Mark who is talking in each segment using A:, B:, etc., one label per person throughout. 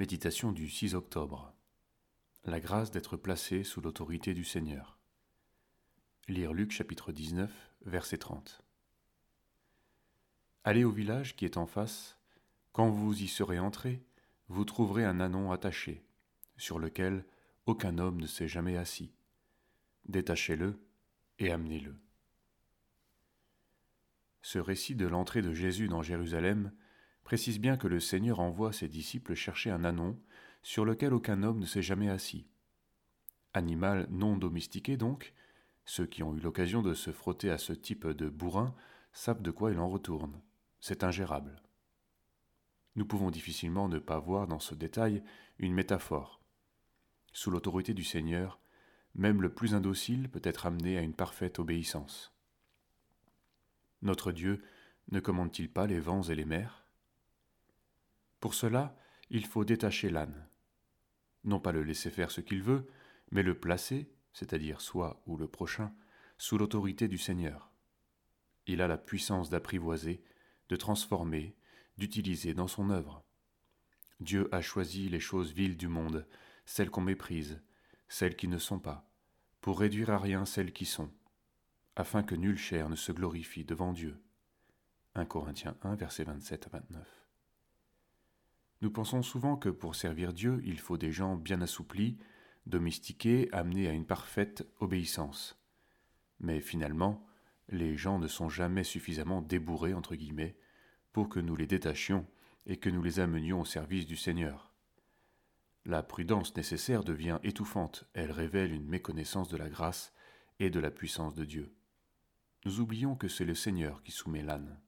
A: Méditation du 6 octobre. La grâce d'être placé sous l'autorité du Seigneur. Lire Luc chapitre 19, verset 30. Allez au village qui est en face. Quand vous y serez entrés, vous trouverez un anon attaché, sur lequel aucun homme ne s'est jamais assis. Détachez-le et amenez-le. Ce récit de l'entrée de Jésus dans Jérusalem précise bien que le Seigneur envoie ses disciples chercher un anon sur lequel aucun homme ne s'est jamais assis. Animal non domestiqué donc, ceux qui ont eu l'occasion de se frotter à ce type de bourrin savent de quoi il en retourne. C'est ingérable. Nous pouvons difficilement ne pas voir dans ce détail une métaphore. Sous l'autorité du Seigneur, même le plus indocile peut être amené à une parfaite obéissance. Notre Dieu ne commande-t-il pas les vents et les mers? Pour cela, il faut détacher l'âne. Non pas le laisser faire ce qu'il veut, mais le placer, c'est-à-dire soi ou le prochain, sous l'autorité du Seigneur. Il a la puissance d'apprivoiser, de transformer, d'utiliser dans son œuvre. Dieu a choisi les choses viles du monde, celles qu'on méprise, celles qui ne sont pas, pour réduire à rien celles qui sont afin que nulle chair ne se glorifie devant Dieu. 1 Corinthiens 1, versets 27 à 29. Nous pensons souvent que pour servir Dieu, il faut des gens bien assouplis, domestiqués, amenés à une parfaite obéissance. Mais finalement, les gens ne sont jamais suffisamment débourrés, entre guillemets, pour que nous les détachions et que nous les amenions au service du Seigneur. La prudence nécessaire devient étouffante, elle révèle une méconnaissance de la grâce et de la puissance de Dieu nous oublions que c'est le Seigneur qui soumet l'âne.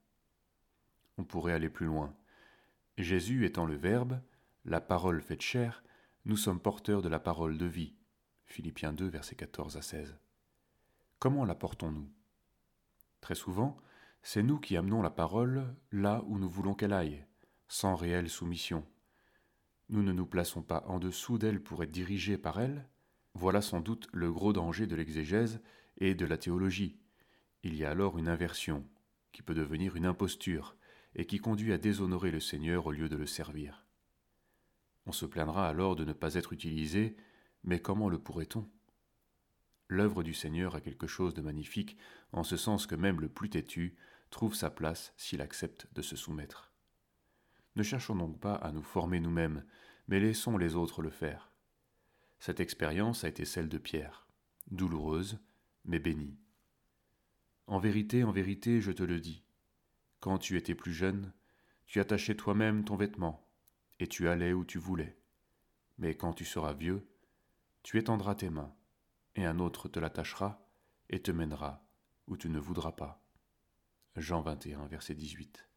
A: On pourrait aller plus loin. Jésus étant le Verbe, la parole faite chair, nous sommes porteurs de la parole de vie. Philippiens 2, versets 14 à 16. Comment la portons-nous? Très souvent, c'est nous qui amenons la parole là où nous voulons qu'elle aille, sans réelle soumission. Nous ne nous plaçons pas en dessous d'elle pour être dirigés par elle. Voilà sans doute le gros danger de l'exégèse et de la théologie il y a alors une inversion, qui peut devenir une imposture, et qui conduit à déshonorer le Seigneur au lieu de le servir. On se plaindra alors de ne pas être utilisé, mais comment le pourrait-on? L'œuvre du Seigneur a quelque chose de magnifique, en ce sens que même le plus têtu trouve sa place s'il accepte de se soumettre. Ne cherchons donc pas à nous former nous-mêmes, mais laissons les autres le faire. Cette expérience a été celle de Pierre, douloureuse, mais bénie. En vérité, en vérité, je te le dis, quand tu étais plus jeune, tu attachais toi-même ton vêtement, et tu allais où tu voulais. Mais quand tu seras vieux, tu étendras tes mains, et un autre te l'attachera, et te mènera où tu ne voudras pas. Jean 21, verset 18.